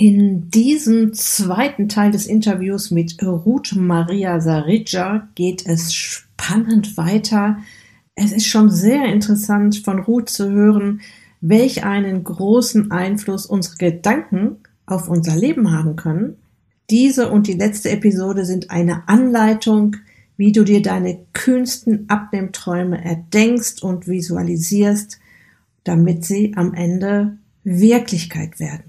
In diesem zweiten Teil des Interviews mit Ruth Maria Sarija geht es spannend weiter. Es ist schon sehr interessant von Ruth zu hören, welch einen großen Einfluss unsere Gedanken auf unser Leben haben können. Diese und die letzte Episode sind eine Anleitung, wie du dir deine kühnsten Abnehmträume erdenkst und visualisierst, damit sie am Ende Wirklichkeit werden.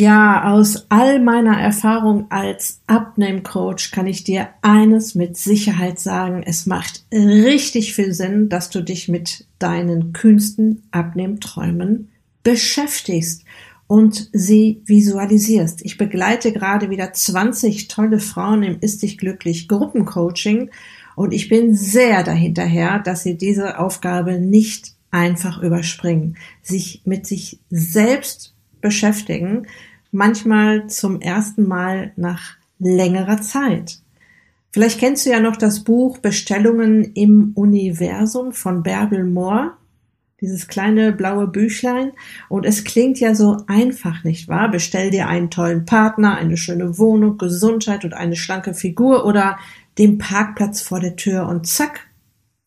Ja, aus all meiner Erfahrung als Abnehmcoach kann ich dir eines mit Sicherheit sagen. Es macht richtig viel Sinn, dass du dich mit deinen kühnsten Abnehmträumen beschäftigst und sie visualisierst. Ich begleite gerade wieder 20 tolle Frauen im Ist dich glücklich Gruppencoaching und ich bin sehr dahinterher, dass sie diese Aufgabe nicht einfach überspringen, sich mit sich selbst beschäftigen, manchmal zum ersten Mal nach längerer Zeit. Vielleicht kennst du ja noch das Buch Bestellungen im Universum von Bärbel Moore, dieses kleine blaue Büchlein. Und es klingt ja so einfach, nicht wahr? Bestell dir einen tollen Partner, eine schöne Wohnung, Gesundheit und eine schlanke Figur oder den Parkplatz vor der Tür und zack,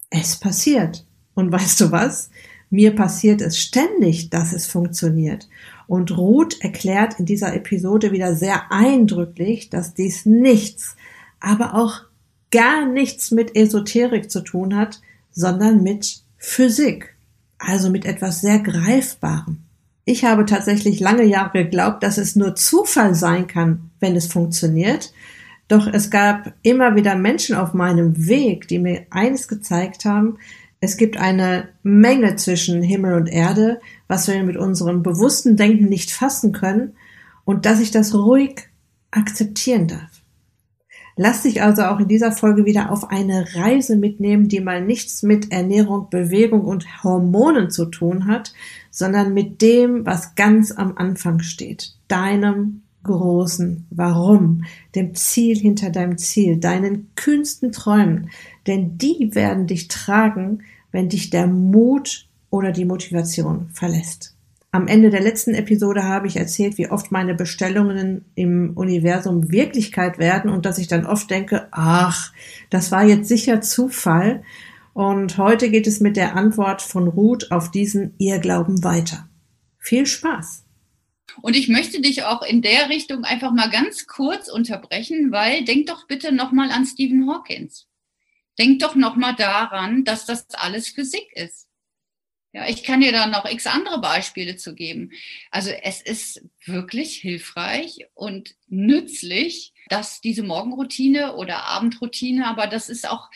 es passiert. Und weißt du was? Mir passiert es ständig, dass es funktioniert. Und Ruth erklärt in dieser Episode wieder sehr eindrücklich, dass dies nichts, aber auch gar nichts mit Esoterik zu tun hat, sondern mit Physik, also mit etwas sehr Greifbarem. Ich habe tatsächlich lange Jahre geglaubt, dass es nur Zufall sein kann, wenn es funktioniert. Doch es gab immer wieder Menschen auf meinem Weg, die mir eines gezeigt haben, es gibt eine Menge zwischen Himmel und Erde, was wir mit unserem bewussten Denken nicht fassen können und dass ich das ruhig akzeptieren darf. Lass dich also auch in dieser Folge wieder auf eine Reise mitnehmen, die mal nichts mit Ernährung, Bewegung und Hormonen zu tun hat, sondern mit dem, was ganz am Anfang steht, deinem großen Warum, dem Ziel hinter deinem Ziel, deinen kühnsten Träumen, denn die werden dich tragen, wenn dich der Mut oder die Motivation verlässt. Am Ende der letzten Episode habe ich erzählt, wie oft meine Bestellungen im Universum Wirklichkeit werden und dass ich dann oft denke, ach, das war jetzt sicher Zufall. Und heute geht es mit der Antwort von Ruth auf diesen Irrglauben weiter. Viel Spaß! Und ich möchte dich auch in der Richtung einfach mal ganz kurz unterbrechen, weil denk doch bitte nochmal an Stephen Hawkins. Denk doch nochmal daran, dass das alles Physik ist. Ja, ich kann dir da noch x andere Beispiele zu geben. Also es ist wirklich hilfreich und nützlich, dass diese Morgenroutine oder Abendroutine, aber das ist auch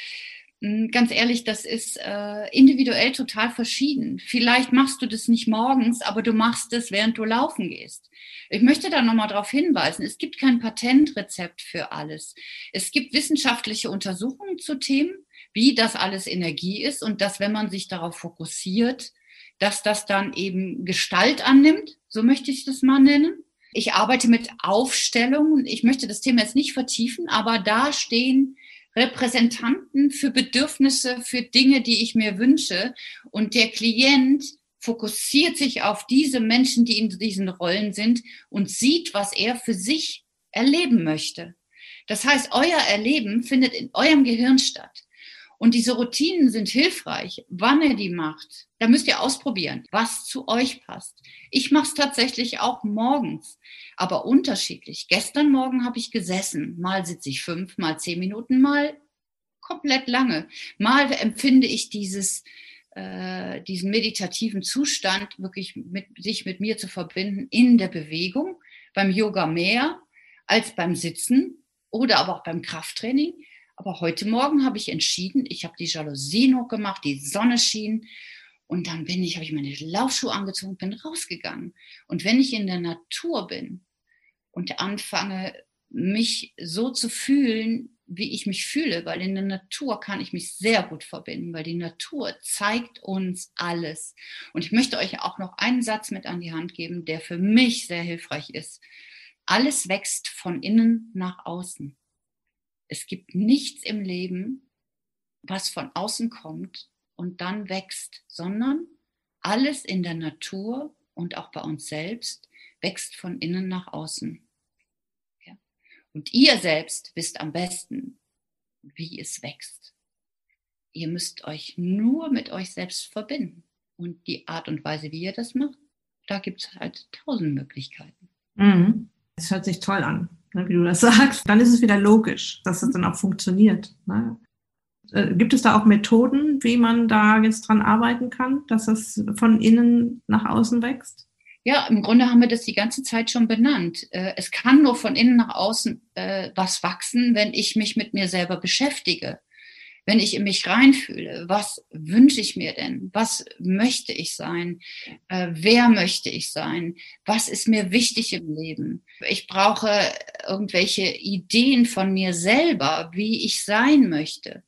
ganz ehrlich, das ist äh, individuell total verschieden. Vielleicht machst du das nicht morgens, aber du machst es, während du laufen gehst. Ich möchte da nochmal darauf hinweisen, es gibt kein Patentrezept für alles. Es gibt wissenschaftliche Untersuchungen zu Themen, wie das alles Energie ist und dass, wenn man sich darauf fokussiert, dass das dann eben Gestalt annimmt, so möchte ich das mal nennen. Ich arbeite mit Aufstellungen. Ich möchte das Thema jetzt nicht vertiefen, aber da stehen Repräsentanten für Bedürfnisse, für Dinge, die ich mir wünsche. Und der Klient fokussiert sich auf diese Menschen, die in diesen Rollen sind und sieht, was er für sich erleben möchte. Das heißt, euer Erleben findet in eurem Gehirn statt. Und diese Routinen sind hilfreich, wann ihr die macht. Da müsst ihr ausprobieren, was zu euch passt. Ich mache es tatsächlich auch morgens, aber unterschiedlich. Gestern Morgen habe ich gesessen. Mal sitze ich fünf, mal zehn Minuten, mal komplett lange. Mal empfinde ich dieses, äh, diesen meditativen Zustand, wirklich mit, sich mit mir zu verbinden in der Bewegung, beim Yoga mehr als beim Sitzen oder aber auch beim Krafttraining. Aber heute Morgen habe ich entschieden, ich habe die Jalousien hochgemacht, die Sonne schien Und dann bin ich, habe ich meine Laufschuhe angezogen, bin rausgegangen. Und wenn ich in der Natur bin und anfange, mich so zu fühlen, wie ich mich fühle, weil in der Natur kann ich mich sehr gut verbinden, weil die Natur zeigt uns alles. Und ich möchte euch auch noch einen Satz mit an die Hand geben, der für mich sehr hilfreich ist. Alles wächst von innen nach außen. Es gibt nichts im Leben, was von außen kommt und dann wächst, sondern alles in der Natur und auch bei uns selbst wächst von innen nach außen. Ja. Und ihr selbst wisst am besten, wie es wächst. Ihr müsst euch nur mit euch selbst verbinden. Und die Art und Weise, wie ihr das macht, da gibt es halt tausend Möglichkeiten. Mhm. Das hört sich toll an, ne, wie du das sagst. Dann ist es wieder logisch, dass es dann auch funktioniert. Ne? Äh, gibt es da auch Methoden, wie man da jetzt dran arbeiten kann, dass es von innen nach außen wächst? Ja, im Grunde haben wir das die ganze Zeit schon benannt. Äh, es kann nur von innen nach außen äh, was wachsen, wenn ich mich mit mir selber beschäftige, wenn ich in mich reinfühle. Was wünsche ich mir denn? Was möchte ich sein? Wer möchte ich sein? Was ist mir wichtig im Leben? Ich brauche irgendwelche Ideen von mir selber, wie ich sein möchte.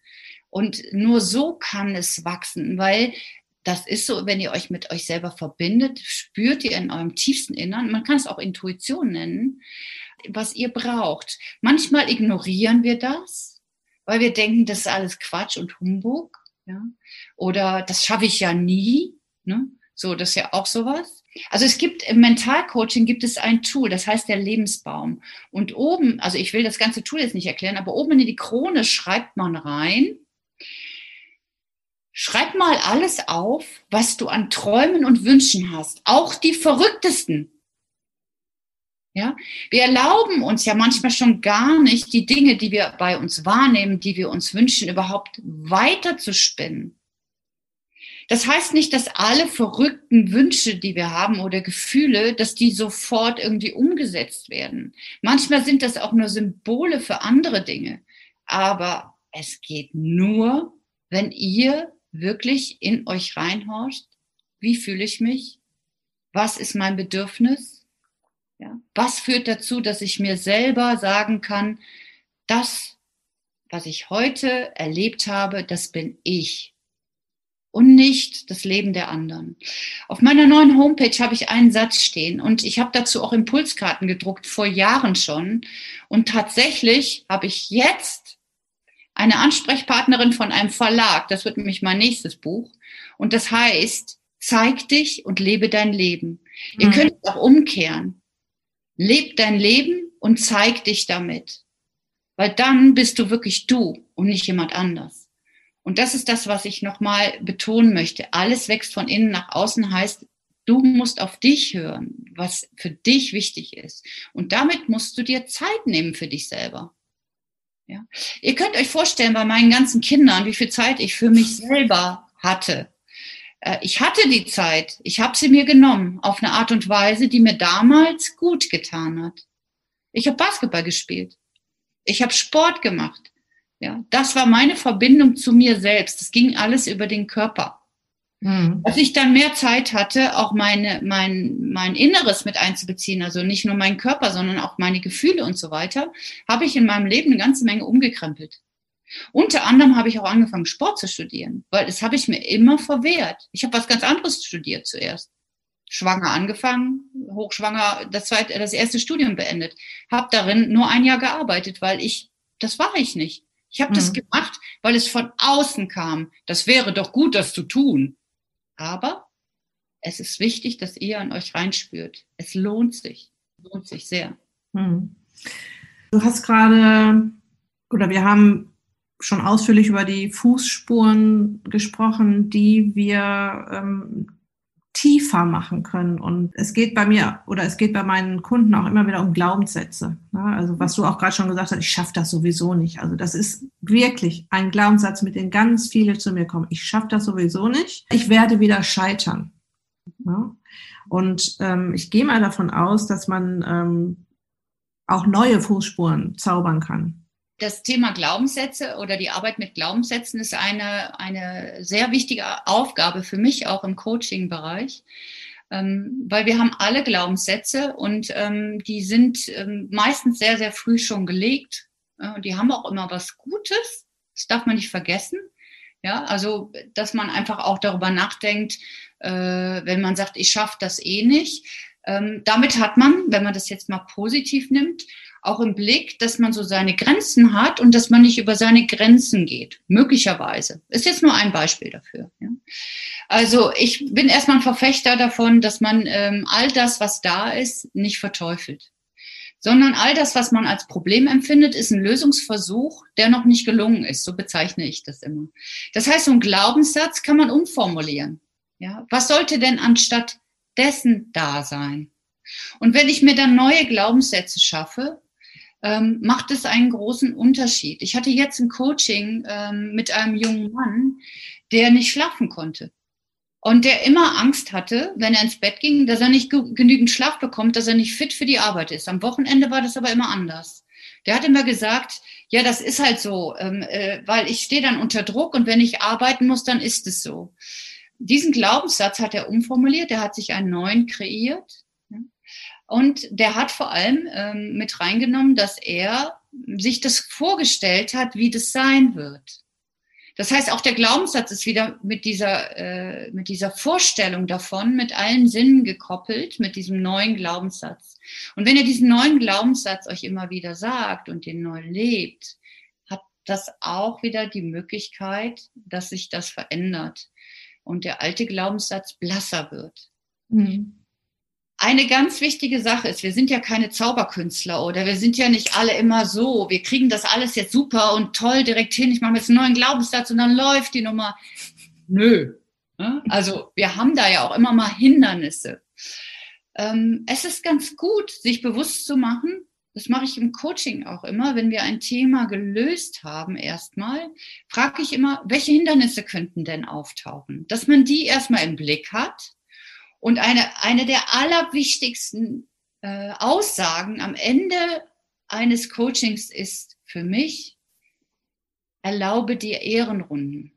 Und nur so kann es wachsen, weil das ist so, wenn ihr euch mit euch selber verbindet, spürt ihr in eurem tiefsten Innern, man kann es auch Intuition nennen, was ihr braucht. Manchmal ignorieren wir das, weil wir denken, das ist alles Quatsch und Humbug. Ja? Oder das schaffe ich ja nie. Ne? So, das ist ja auch sowas. Also es gibt im Mentalcoaching gibt es ein Tool, das heißt der Lebensbaum. Und oben, also ich will das ganze Tool jetzt nicht erklären, aber oben in die Krone schreibt man rein, Schreib mal alles auf, was du an Träumen und Wünschen hast, auch die verrücktesten. Ja, wir erlauben uns ja manchmal schon gar nicht, die Dinge, die wir bei uns wahrnehmen, die wir uns wünschen, überhaupt weiter zu spinnen. Das heißt nicht, dass alle verrückten Wünsche, die wir haben oder Gefühle, dass die sofort irgendwie umgesetzt werden. Manchmal sind das auch nur Symbole für andere Dinge. Aber es geht nur, wenn ihr wirklich in euch reinhorcht, wie fühle ich mich? Was ist mein Bedürfnis? Ja? Was führt dazu, dass ich mir selber sagen kann, das, was ich heute erlebt habe, das bin ich und nicht das Leben der anderen. Auf meiner neuen Homepage habe ich einen Satz stehen und ich habe dazu auch Impulskarten gedruckt vor Jahren schon und tatsächlich habe ich jetzt eine Ansprechpartnerin von einem Verlag. Das wird nämlich mein nächstes Buch. Und das heißt, zeig dich und lebe dein Leben. Mhm. Ihr könnt es auch umkehren. Leb dein Leben und zeig dich damit. Weil dann bist du wirklich du und nicht jemand anders. Und das ist das, was ich nochmal betonen möchte. Alles wächst von innen nach außen heißt, du musst auf dich hören, was für dich wichtig ist. Und damit musst du dir Zeit nehmen für dich selber. Ja. Ihr könnt euch vorstellen, bei meinen ganzen Kindern, wie viel Zeit ich für mich selber hatte. Äh, ich hatte die Zeit, ich habe sie mir genommen, auf eine Art und Weise, die mir damals gut getan hat. Ich habe Basketball gespielt. Ich habe Sport gemacht. Ja, das war meine Verbindung zu mir selbst. Es ging alles über den Körper. Mhm. Als ich dann mehr Zeit hatte, auch meine, mein, mein Inneres mit einzubeziehen, also nicht nur meinen Körper, sondern auch meine Gefühle und so weiter, habe ich in meinem Leben eine ganze Menge umgekrempelt. Unter anderem habe ich auch angefangen, Sport zu studieren, weil das habe ich mir immer verwehrt. Ich habe was ganz anderes studiert zuerst. Schwanger angefangen, hochschwanger, das, zweite, das erste Studium beendet. Habe darin nur ein Jahr gearbeitet, weil ich, das war ich nicht. Ich habe mhm. das gemacht, weil es von außen kam. Das wäre doch gut, das zu tun. Aber es ist wichtig, dass ihr an euch reinspürt. Es lohnt sich, lohnt sich sehr. Hm. Du hast gerade, oder wir haben schon ausführlich über die Fußspuren gesprochen, die wir ähm, tiefer machen können. Und es geht bei mir oder es geht bei meinen Kunden auch immer wieder um Glaubenssätze. Ne? Also was du auch gerade schon gesagt hast, ich schaffe das sowieso nicht. Also das ist wirklich ein Glaubenssatz, mit dem ganz viele zu mir kommen. Ich schaffe das sowieso nicht. Ich werde wieder scheitern. Ne? Und ähm, ich gehe mal davon aus, dass man ähm, auch neue Fußspuren zaubern kann. Das Thema Glaubenssätze oder die Arbeit mit Glaubenssätzen ist eine, eine sehr wichtige Aufgabe für mich auch im Coaching-Bereich, ähm, weil wir haben alle Glaubenssätze und ähm, die sind ähm, meistens sehr, sehr früh schon gelegt. Äh, die haben auch immer was Gutes, das darf man nicht vergessen. Ja, also, dass man einfach auch darüber nachdenkt, äh, wenn man sagt, ich schaffe das eh nicht. Ähm, damit hat man, wenn man das jetzt mal positiv nimmt, auch im Blick, dass man so seine Grenzen hat und dass man nicht über seine Grenzen geht. Möglicherweise. Ist jetzt nur ein Beispiel dafür. Ja. Also ich bin erstmal ein Verfechter davon, dass man ähm, all das, was da ist, nicht verteufelt. Sondern all das, was man als Problem empfindet, ist ein Lösungsversuch, der noch nicht gelungen ist. So bezeichne ich das immer. Das heißt, so ein Glaubenssatz kann man umformulieren. Ja, was sollte denn anstatt dessen da sein? Und wenn ich mir dann neue Glaubenssätze schaffe, ähm, macht es einen großen Unterschied. Ich hatte jetzt ein Coaching ähm, mit einem jungen Mann, der nicht schlafen konnte. Und der immer Angst hatte, wenn er ins Bett ging, dass er nicht genügend Schlaf bekommt, dass er nicht fit für die Arbeit ist. Am Wochenende war das aber immer anders. Der hat immer gesagt, ja, das ist halt so, ähm, äh, weil ich stehe dann unter Druck und wenn ich arbeiten muss, dann ist es so. Diesen Glaubenssatz hat er umformuliert, er hat sich einen neuen kreiert und der hat vor allem ähm, mit reingenommen, dass er sich das vorgestellt hat, wie das sein wird. Das heißt, auch der Glaubenssatz ist wieder mit dieser, äh, mit dieser Vorstellung davon, mit allen Sinnen gekoppelt, mit diesem neuen Glaubenssatz. Und wenn ihr diesen neuen Glaubenssatz euch immer wieder sagt und den neu lebt, hat das auch wieder die Möglichkeit, dass sich das verändert und der alte Glaubenssatz blasser wird. Mhm eine ganz wichtige Sache ist, wir sind ja keine Zauberkünstler oder wir sind ja nicht alle immer so, wir kriegen das alles jetzt super und toll direkt hin, ich mache jetzt einen neuen Glaubenssatz und dann läuft die Nummer. Nö. Also wir haben da ja auch immer mal Hindernisse. Ähm, es ist ganz gut, sich bewusst zu machen, das mache ich im Coaching auch immer, wenn wir ein Thema gelöst haben erstmal, frage ich immer, welche Hindernisse könnten denn auftauchen? Dass man die erstmal im Blick hat und eine, eine der allerwichtigsten äh, Aussagen am Ende eines Coachings ist für mich, erlaube dir Ehrenrunden.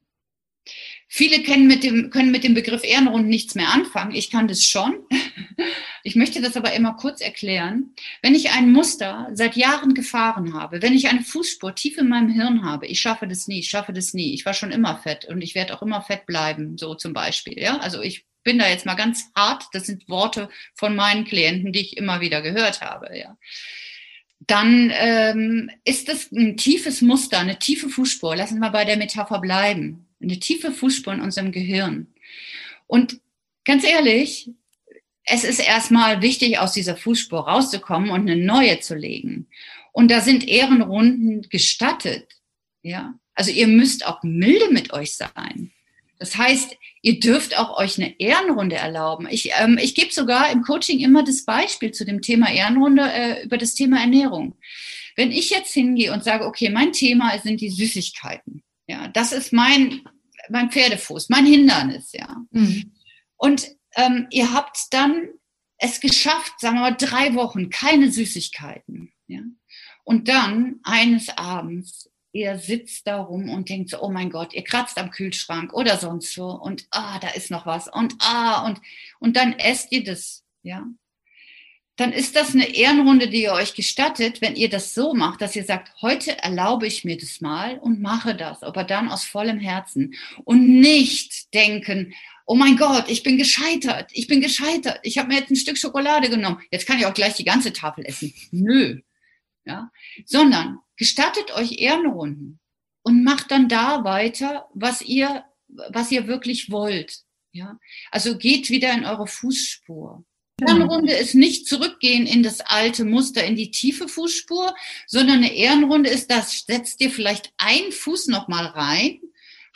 Viele kennen mit dem, können mit dem Begriff Ehrenrunden nichts mehr anfangen. Ich kann das schon. Ich möchte das aber immer kurz erklären. Wenn ich ein Muster seit Jahren gefahren habe, wenn ich eine Fußspur tief in meinem Hirn habe, ich schaffe das nie, ich schaffe das nie. Ich war schon immer fett und ich werde auch immer fett bleiben, so zum Beispiel. Ja, also ich bin da jetzt mal ganz hart, das sind Worte von meinen Klienten, die ich immer wieder gehört habe, ja. Dann ähm, ist das ein tiefes Muster, eine tiefe Fußspur. Lassen wir bei der Metapher bleiben. Eine tiefe Fußspur in unserem Gehirn. Und ganz ehrlich, es ist erstmal wichtig, aus dieser Fußspur rauszukommen und eine neue zu legen. Und da sind Ehrenrunden gestattet. Ja, also ihr müsst auch milde mit euch sein. Das heißt, ihr dürft auch euch eine Ehrenrunde erlauben. Ich, ähm, ich gebe sogar im Coaching immer das Beispiel zu dem Thema Ehrenrunde äh, über das Thema Ernährung. Wenn ich jetzt hingehe und sage, okay, mein Thema sind die Süßigkeiten. Ja, das ist mein, mein Pferdefuß, mein Hindernis, ja. Mhm. Und ähm, ihr habt dann es geschafft, sagen wir mal, drei Wochen, keine Süßigkeiten. Ja? Und dann eines Abends ihr sitzt da rum und denkt so, oh mein Gott, ihr kratzt am Kühlschrank oder sonst so und ah, da ist noch was und ah, und, und dann esst ihr das, ja. Dann ist das eine Ehrenrunde, die ihr euch gestattet, wenn ihr das so macht, dass ihr sagt, heute erlaube ich mir das mal und mache das, aber dann aus vollem Herzen und nicht denken, oh mein Gott, ich bin gescheitert, ich bin gescheitert, ich habe mir jetzt ein Stück Schokolade genommen, jetzt kann ich auch gleich die ganze Tafel essen. Nö, ja, sondern gestattet euch Ehrenrunden und macht dann da weiter, was ihr, was ihr wirklich wollt. Ja, also geht wieder in eure Fußspur. Genau. Ehrenrunde ist nicht zurückgehen in das alte Muster, in die tiefe Fußspur, sondern eine Ehrenrunde ist das, setzt ihr vielleicht einen Fuß nochmal rein,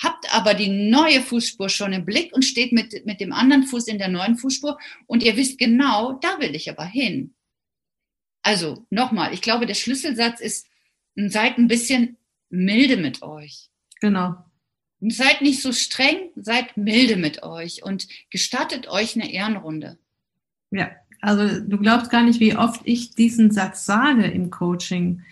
habt aber die neue Fußspur schon im Blick und steht mit, mit dem anderen Fuß in der neuen Fußspur und ihr wisst genau, da will ich aber hin. Also nochmal, ich glaube, der Schlüsselsatz ist, seid ein bisschen milde mit euch. Genau. seid nicht so streng, seid milde mit euch und gestattet euch eine Ehrenrunde. Ja, also du glaubst gar nicht, wie oft ich diesen Satz sage im Coaching.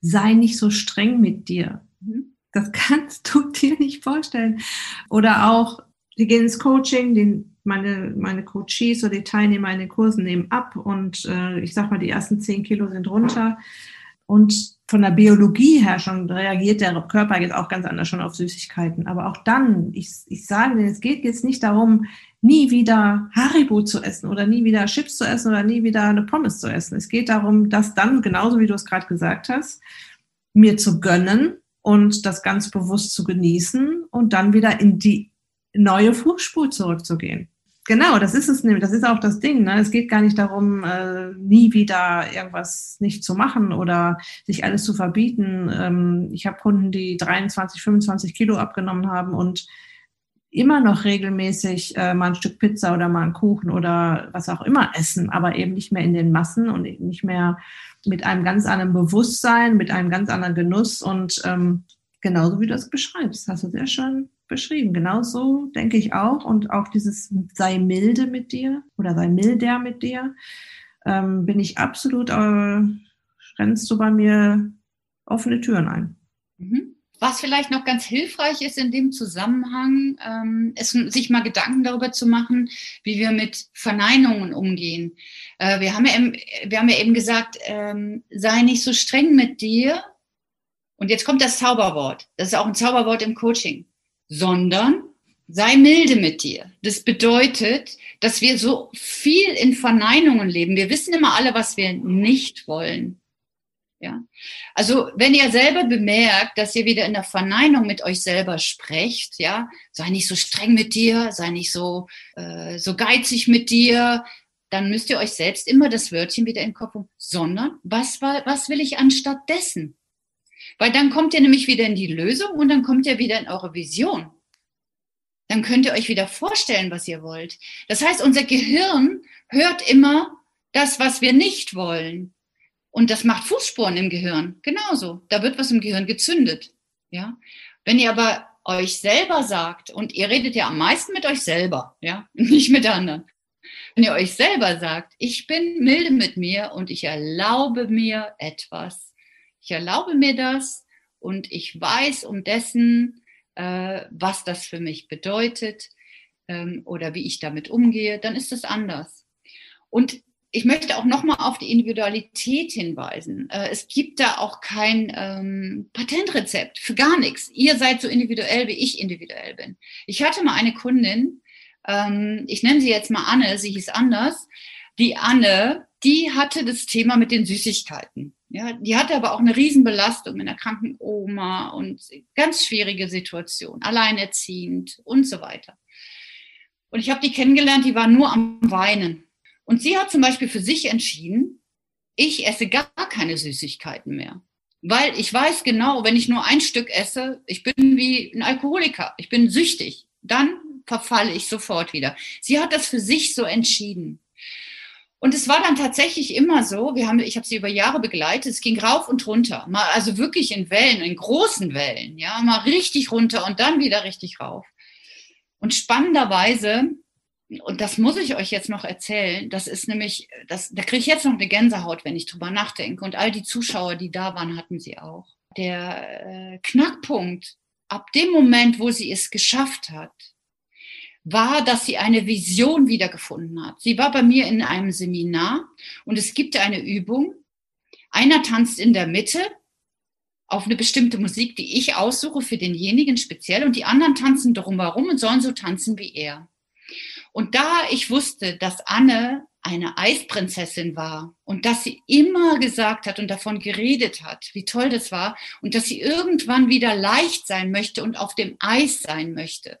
sei nicht so streng mit dir. Mhm. Das kannst du dir nicht vorstellen. Oder auch, die gehen ins Coaching, den, meine, meine Coaches oder die Teilnehmer in den Kursen nehmen ab und äh, ich sag mal, die ersten zehn Kilo sind runter. Und von der Biologie her schon reagiert der Körper jetzt auch ganz anders schon auf Süßigkeiten. Aber auch dann, ich, ich sage dir, es geht jetzt nicht darum, nie wieder Haribo zu essen oder nie wieder Chips zu essen oder nie wieder eine Pommes zu essen. Es geht darum, das dann, genauso wie du es gerade gesagt hast, mir zu gönnen und das ganz bewusst zu genießen und dann wieder in die neue Fußspur zurückzugehen. Genau, das ist es nämlich. Das ist auch das Ding. Ne? Es geht gar nicht darum, äh, nie wieder irgendwas nicht zu machen oder sich alles zu verbieten. Ähm, ich habe Kunden, die 23, 25 Kilo abgenommen haben und immer noch regelmäßig äh, mal ein Stück Pizza oder mal einen Kuchen oder was auch immer essen, aber eben nicht mehr in den Massen und nicht mehr mit einem ganz anderen Bewusstsein, mit einem ganz anderen Genuss und ähm, genauso wie du es beschreibst, hast du sehr schön beschrieben. Genauso denke ich auch. Und auch dieses sei milde mit dir oder sei milder mit dir, ähm, bin ich absolut, äh, rennst du bei mir offene Türen ein. Mhm. Was vielleicht noch ganz hilfreich ist in dem Zusammenhang, ähm, ist, sich mal Gedanken darüber zu machen, wie wir mit Verneinungen umgehen. Äh, wir, haben ja eben, wir haben ja eben gesagt, ähm, sei nicht so streng mit dir. Und jetzt kommt das Zauberwort. Das ist auch ein Zauberwort im Coaching sondern sei milde mit dir. Das bedeutet, dass wir so viel in Verneinungen leben. Wir wissen immer alle, was wir nicht wollen. Ja. Also, wenn ihr selber bemerkt, dass ihr wieder in der Verneinung mit euch selber sprecht, ja, sei nicht so streng mit dir, sei nicht so, äh, so geizig mit dir, dann müsst ihr euch selbst immer das Wörtchen wieder in den Kopf haben, sondern was, was will ich anstatt dessen? Weil dann kommt ihr nämlich wieder in die Lösung und dann kommt ihr wieder in eure Vision. Dann könnt ihr euch wieder vorstellen, was ihr wollt. Das heißt, unser Gehirn hört immer das, was wir nicht wollen. Und das macht Fußspuren im Gehirn. Genauso. Da wird was im Gehirn gezündet. Ja. Wenn ihr aber euch selber sagt, und ihr redet ja am meisten mit euch selber, ja, nicht mit anderen. Wenn ihr euch selber sagt, ich bin milde mit mir und ich erlaube mir etwas, ich erlaube mir das und ich weiß um dessen, äh, was das für mich bedeutet ähm, oder wie ich damit umgehe, dann ist es anders. Und ich möchte auch nochmal auf die Individualität hinweisen. Äh, es gibt da auch kein ähm, Patentrezept für gar nichts. Ihr seid so individuell, wie ich individuell bin. Ich hatte mal eine Kundin, ähm, ich nenne sie jetzt mal Anne, sie hieß anders. Die Anne, die hatte das Thema mit den Süßigkeiten. Ja, die hatte aber auch eine Riesenbelastung mit einer kranken Oma und ganz schwierige Situation, alleinerziehend und so weiter. Und ich habe die kennengelernt, die war nur am Weinen. Und sie hat zum Beispiel für sich entschieden, ich esse gar keine Süßigkeiten mehr. Weil ich weiß genau, wenn ich nur ein Stück esse, ich bin wie ein Alkoholiker, ich bin süchtig, dann verfalle ich sofort wieder. Sie hat das für sich so entschieden. Und es war dann tatsächlich immer so, wir haben, ich habe sie über Jahre begleitet, es ging rauf und runter, mal also wirklich in Wellen, in großen Wellen, ja, mal richtig runter und dann wieder richtig rauf. Und spannenderweise, und das muss ich euch jetzt noch erzählen, das ist nämlich, das, da kriege ich jetzt noch eine Gänsehaut, wenn ich drüber nachdenke. Und all die Zuschauer, die da waren, hatten sie auch. Der äh, Knackpunkt, ab dem Moment, wo sie es geschafft hat, war, dass sie eine Vision wiedergefunden hat. Sie war bei mir in einem Seminar und es gibt eine Übung. Einer tanzt in der Mitte auf eine bestimmte Musik, die ich aussuche für denjenigen speziell und die anderen tanzen drumherum und sollen so tanzen wie er. Und da ich wusste, dass Anne eine Eisprinzessin war und dass sie immer gesagt hat und davon geredet hat, wie toll das war und dass sie irgendwann wieder leicht sein möchte und auf dem Eis sein möchte,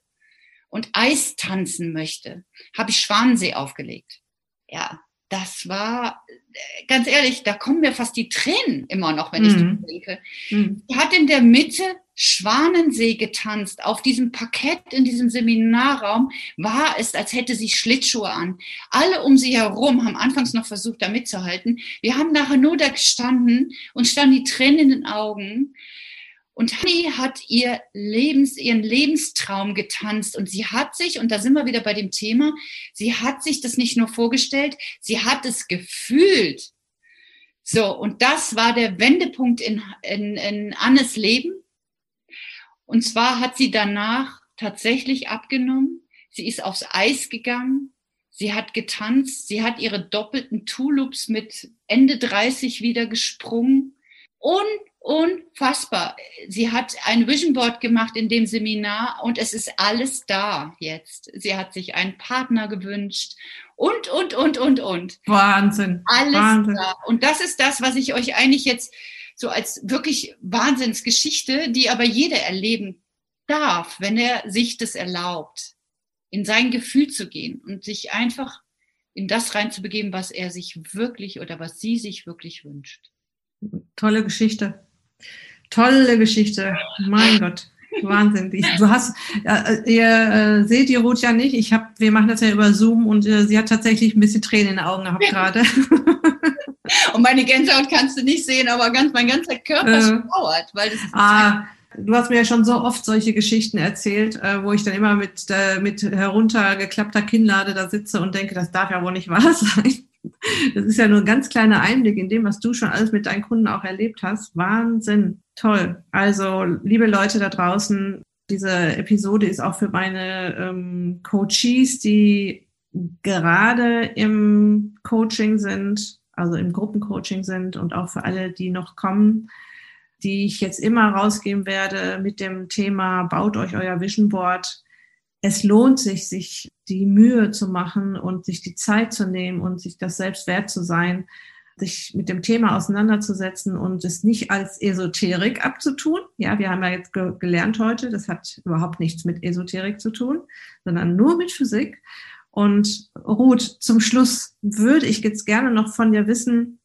und Eis tanzen möchte, habe ich Schwanensee aufgelegt. Ja, das war, äh, ganz ehrlich, da kommen mir fast die Tränen immer noch, wenn ich mhm. denke. Mhm. Sie hat in der Mitte Schwanensee getanzt. Auf diesem Parkett in diesem Seminarraum war es, als hätte sie Schlittschuhe an. Alle um sie herum haben anfangs noch versucht, da mitzuhalten. Wir haben nachher nur da gestanden und standen die Tränen in den Augen. Und Honey hat ihr Lebens, ihren Lebenstraum getanzt und sie hat sich, und da sind wir wieder bei dem Thema, sie hat sich das nicht nur vorgestellt, sie hat es gefühlt. So, und das war der Wendepunkt in, in, in Annes Leben. Und zwar hat sie danach tatsächlich abgenommen. Sie ist aufs Eis gegangen. Sie hat getanzt. Sie hat ihre doppelten Tulips mit Ende 30 wieder gesprungen. Und unfassbar. Sie hat ein Vision Board gemacht in dem Seminar und es ist alles da jetzt. Sie hat sich einen Partner gewünscht und, und, und, und, und. Wahnsinn. Alles Wahnsinn. da. Und das ist das, was ich euch eigentlich jetzt so als wirklich Wahnsinnsgeschichte, die aber jeder erleben darf, wenn er sich das erlaubt, in sein Gefühl zu gehen und sich einfach in das reinzubegeben, was er sich wirklich oder was sie sich wirklich wünscht. Tolle Geschichte. Tolle Geschichte. Mein Gott. Wahnsinn. Ich, du hast, äh, ihr äh, seht die Ruth ja nicht. Ich habe, wir machen das ja über Zoom und äh, sie hat tatsächlich ein bisschen Tränen in den Augen gehabt gerade. und meine Gänsehaut kannst du nicht sehen, aber ganz, mein ganzer Körper äh, schauert, weil das ah, Du hast mir ja schon so oft solche Geschichten erzählt, äh, wo ich dann immer mit, äh, mit heruntergeklappter Kinnlade da sitze und denke, das darf ja wohl nicht wahr sein. Das ist ja nur ein ganz kleiner Einblick in dem, was du schon alles mit deinen Kunden auch erlebt hast. Wahnsinn, toll. Also, liebe Leute da draußen, diese Episode ist auch für meine ähm, Coaches, die gerade im Coaching sind, also im Gruppencoaching sind und auch für alle, die noch kommen, die ich jetzt immer rausgeben werde mit dem Thema, baut euch euer Vision Board es lohnt sich, sich die Mühe zu machen und sich die Zeit zu nehmen und sich das selbst wert zu sein, sich mit dem Thema auseinanderzusetzen und es nicht als Esoterik abzutun. Ja, wir haben ja jetzt ge gelernt heute, das hat überhaupt nichts mit Esoterik zu tun, sondern nur mit Physik. Und Ruth, zum Schluss würde ich jetzt gerne noch von dir wissen,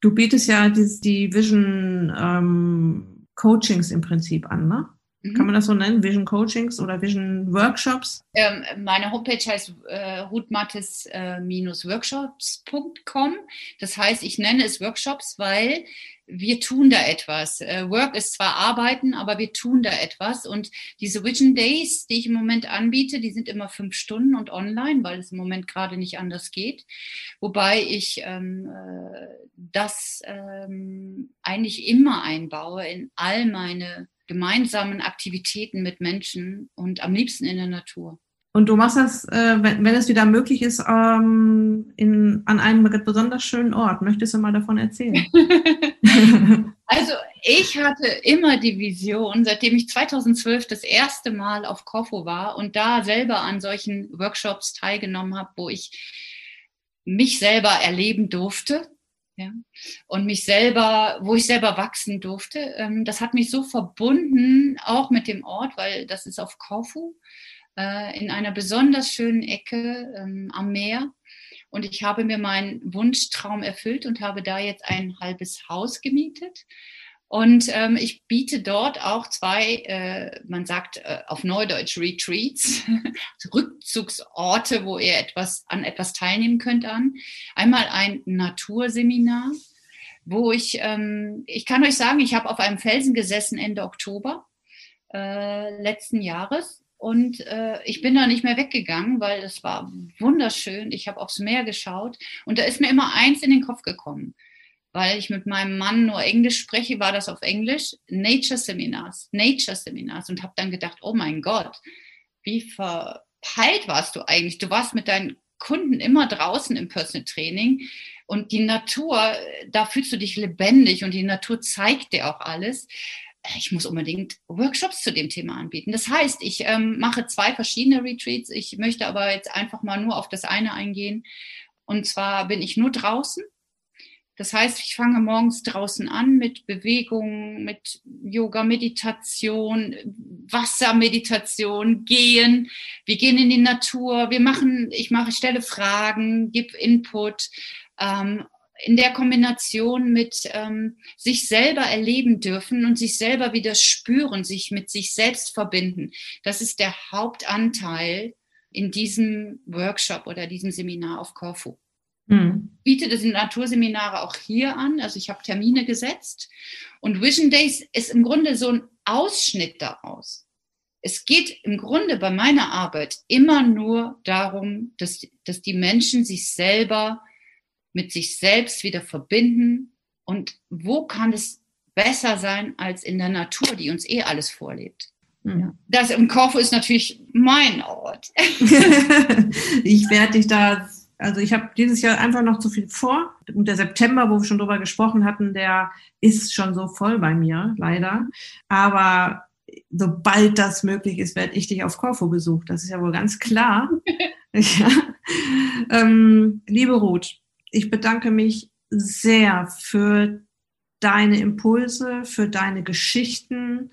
du bietest ja die, die Vision ähm, Coachings im Prinzip an, ne? Mhm. Kann man das so nennen? Vision Coachings oder Vision Workshops? Ähm, meine Homepage heißt äh, rutmattes-workshops.com. Das heißt, ich nenne es Workshops, weil wir tun da etwas. Äh, Work ist zwar Arbeiten, aber wir tun da etwas. Und diese Vision Days, die ich im Moment anbiete, die sind immer fünf Stunden und online, weil es im Moment gerade nicht anders geht. Wobei ich ähm, äh, das ähm, eigentlich immer einbaue in all meine gemeinsamen Aktivitäten mit Menschen und am liebsten in der Natur. Und du machst das, äh, wenn, es wieder möglich ist, ähm, in, an einem besonders schönen Ort. Möchtest du mal davon erzählen? also ich hatte immer die Vision, seitdem ich 2012 das erste Mal auf Kofo war und da selber an solchen Workshops teilgenommen habe, wo ich mich selber erleben durfte, ja, und mich selber, wo ich selber wachsen durfte. Ähm, das hat mich so verbunden, auch mit dem Ort, weil das ist auf Korfu, äh, in einer besonders schönen Ecke ähm, am Meer. Und ich habe mir meinen Wunschtraum erfüllt und habe da jetzt ein halbes Haus gemietet und ähm, ich biete dort auch zwei, äh, man sagt äh, auf Neudeutsch Retreats, Rückzugsorte, wo ihr etwas an etwas teilnehmen könnt an. Einmal ein Naturseminar, wo ich, ähm, ich kann euch sagen, ich habe auf einem Felsen gesessen Ende Oktober äh, letzten Jahres und äh, ich bin da nicht mehr weggegangen, weil es war wunderschön. Ich habe aufs Meer geschaut und da ist mir immer eins in den Kopf gekommen weil ich mit meinem Mann nur Englisch spreche, war das auf Englisch, Nature Seminars, Nature Seminars und habe dann gedacht, oh mein Gott, wie verpeilt warst du eigentlich? Du warst mit deinen Kunden immer draußen im Personal Training und die Natur, da fühlst du dich lebendig und die Natur zeigt dir auch alles. Ich muss unbedingt Workshops zu dem Thema anbieten. Das heißt, ich ähm, mache zwei verschiedene Retreats. Ich möchte aber jetzt einfach mal nur auf das eine eingehen. Und zwar bin ich nur draußen das heißt, ich fange morgens draußen an mit Bewegung, mit Yoga, Meditation, Wassermeditation, Gehen. Wir gehen in die Natur. Wir machen, ich mache, stelle Fragen, gebe Input. Ähm, in der Kombination mit ähm, sich selber erleben dürfen und sich selber wieder spüren, sich mit sich selbst verbinden. Das ist der Hauptanteil in diesem Workshop oder diesem Seminar auf Corfu. Mhm. Biete das in Naturseminare auch hier an. Also ich habe Termine gesetzt. Und Vision Days ist im Grunde so ein Ausschnitt daraus. Es geht im Grunde bei meiner Arbeit immer nur darum, dass, dass die Menschen sich selber mit sich selbst wieder verbinden, Und wo kann es besser sein als in der Natur, die uns eh alles vorlebt? Mhm. Das im Korfu ist natürlich mein Ort. ich werde dich da, also ich habe dieses Jahr einfach noch zu viel vor. Und der September, wo wir schon drüber gesprochen hatten, der ist schon so voll bei mir, leider. Aber sobald das möglich ist, werde ich dich auf Korfu besucht. Das ist ja wohl ganz klar. ja. ähm, liebe Ruth, ich bedanke mich sehr für deine Impulse, für deine Geschichten,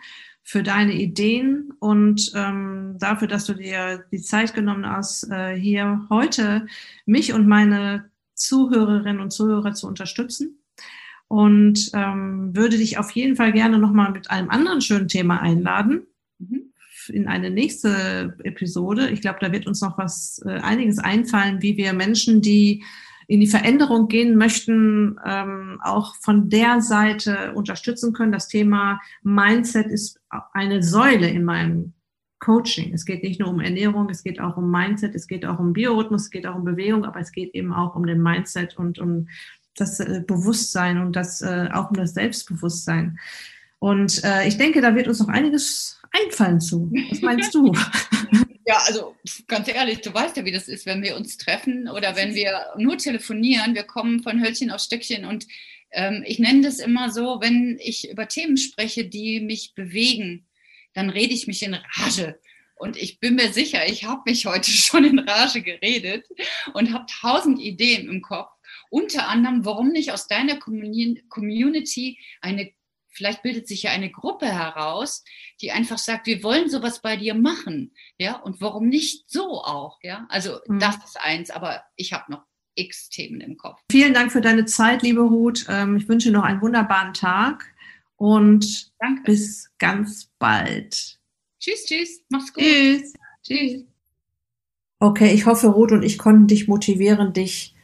für deine Ideen und ähm, dafür, dass du dir die Zeit genommen hast, äh, hier heute mich und meine Zuhörerinnen und Zuhörer zu unterstützen. Und ähm, würde dich auf jeden Fall gerne nochmal mit einem anderen schönen Thema einladen. Mhm. In eine nächste Episode. Ich glaube, da wird uns noch was äh, einiges einfallen, wie wir Menschen, die in die Veränderung gehen möchten, ähm, auch von der Seite unterstützen können. Das Thema Mindset ist eine Säule in meinem Coaching. Es geht nicht nur um Ernährung, es geht auch um Mindset, es geht auch um Biorhythmus, es geht auch um Bewegung, aber es geht eben auch um den Mindset und um das äh, Bewusstsein und das äh, auch um das Selbstbewusstsein. Und äh, ich denke, da wird uns noch einiges einfallen zu. Was meinst du? Ja, also ganz ehrlich, du weißt ja, wie das ist, wenn wir uns treffen oder wenn wir nur telefonieren. Wir kommen von Hölzchen auf Stöckchen und ähm, ich nenne das immer so, wenn ich über Themen spreche, die mich bewegen, dann rede ich mich in Rage. Und ich bin mir sicher, ich habe mich heute schon in Rage geredet und habe tausend Ideen im Kopf. Unter anderem, warum nicht aus deiner Community eine vielleicht bildet sich ja eine Gruppe heraus, die einfach sagt, wir wollen sowas bei dir machen, ja, und warum nicht so auch, ja? Also mhm. das ist eins, aber ich habe noch x Themen im Kopf. Vielen Dank für deine Zeit, liebe Ruth. Ähm, ich wünsche noch einen wunderbaren Tag und Danke. bis ganz bald. Tschüss, tschüss, mach's gut. Tschüss. Tschüss. Okay, ich hoffe, Ruth und ich konnten dich motivieren, dich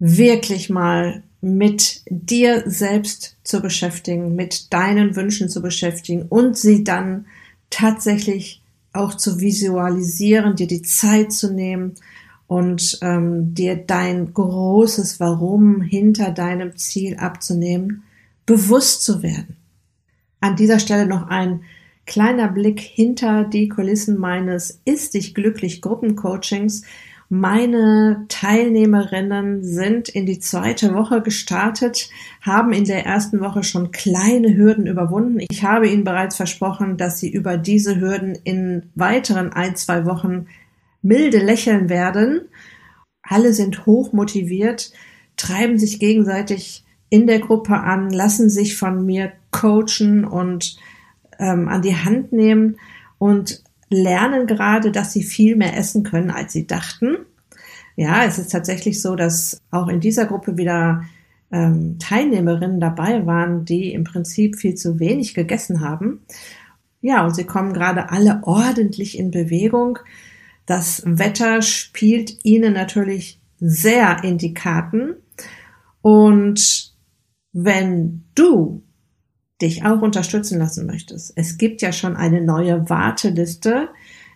wirklich mal mit dir selbst zu beschäftigen, mit deinen Wünschen zu beschäftigen und sie dann tatsächlich auch zu visualisieren, dir die Zeit zu nehmen und ähm, dir dein großes Warum hinter deinem Ziel abzunehmen, bewusst zu werden. An dieser Stelle noch ein kleiner Blick hinter die Kulissen meines Ist dich glücklich Gruppencoachings. Meine Teilnehmerinnen sind in die zweite Woche gestartet, haben in der ersten Woche schon kleine Hürden überwunden. Ich habe ihnen bereits versprochen, dass sie über diese Hürden in weiteren ein, zwei Wochen milde lächeln werden. Alle sind hoch motiviert, treiben sich gegenseitig in der Gruppe an, lassen sich von mir coachen und ähm, an die Hand nehmen und lernen gerade, dass sie viel mehr essen können, als sie dachten. Ja, es ist tatsächlich so, dass auch in dieser Gruppe wieder ähm, Teilnehmerinnen dabei waren, die im Prinzip viel zu wenig gegessen haben. Ja, und sie kommen gerade alle ordentlich in Bewegung. Das Wetter spielt ihnen natürlich sehr in die Karten. Und wenn du dich auch unterstützen lassen möchtest. Es gibt ja schon eine neue Warteliste.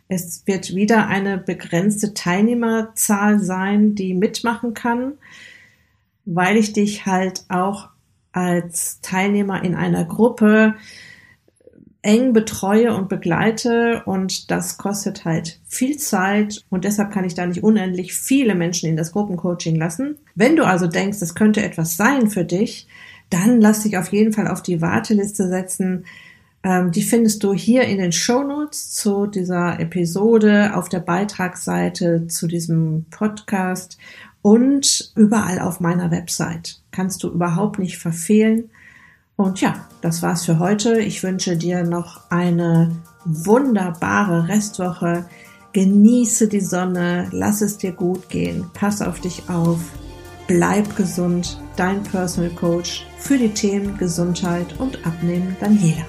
Es wird wieder eine begrenzte Teilnehmerzahl sein, die mitmachen kann, weil ich dich halt auch als Teilnehmer in einer Gruppe eng betreue und begleite und das kostet halt viel Zeit und deshalb kann ich da nicht unendlich viele Menschen in das Gruppencoaching lassen. Wenn du also denkst, das könnte etwas sein für dich, dann lass dich auf jeden Fall auf die Warteliste setzen. Ähm, die findest du hier in den Show Notes zu dieser Episode, auf der Beitragsseite zu diesem Podcast und überall auf meiner Website. Kannst du überhaupt nicht verfehlen. Und ja, das war's für heute. Ich wünsche dir noch eine wunderbare Restwoche. Genieße die Sonne, lass es dir gut gehen, pass auf dich auf, bleib gesund dein Personal Coach für die Themen Gesundheit und Abnehmen, Daniela.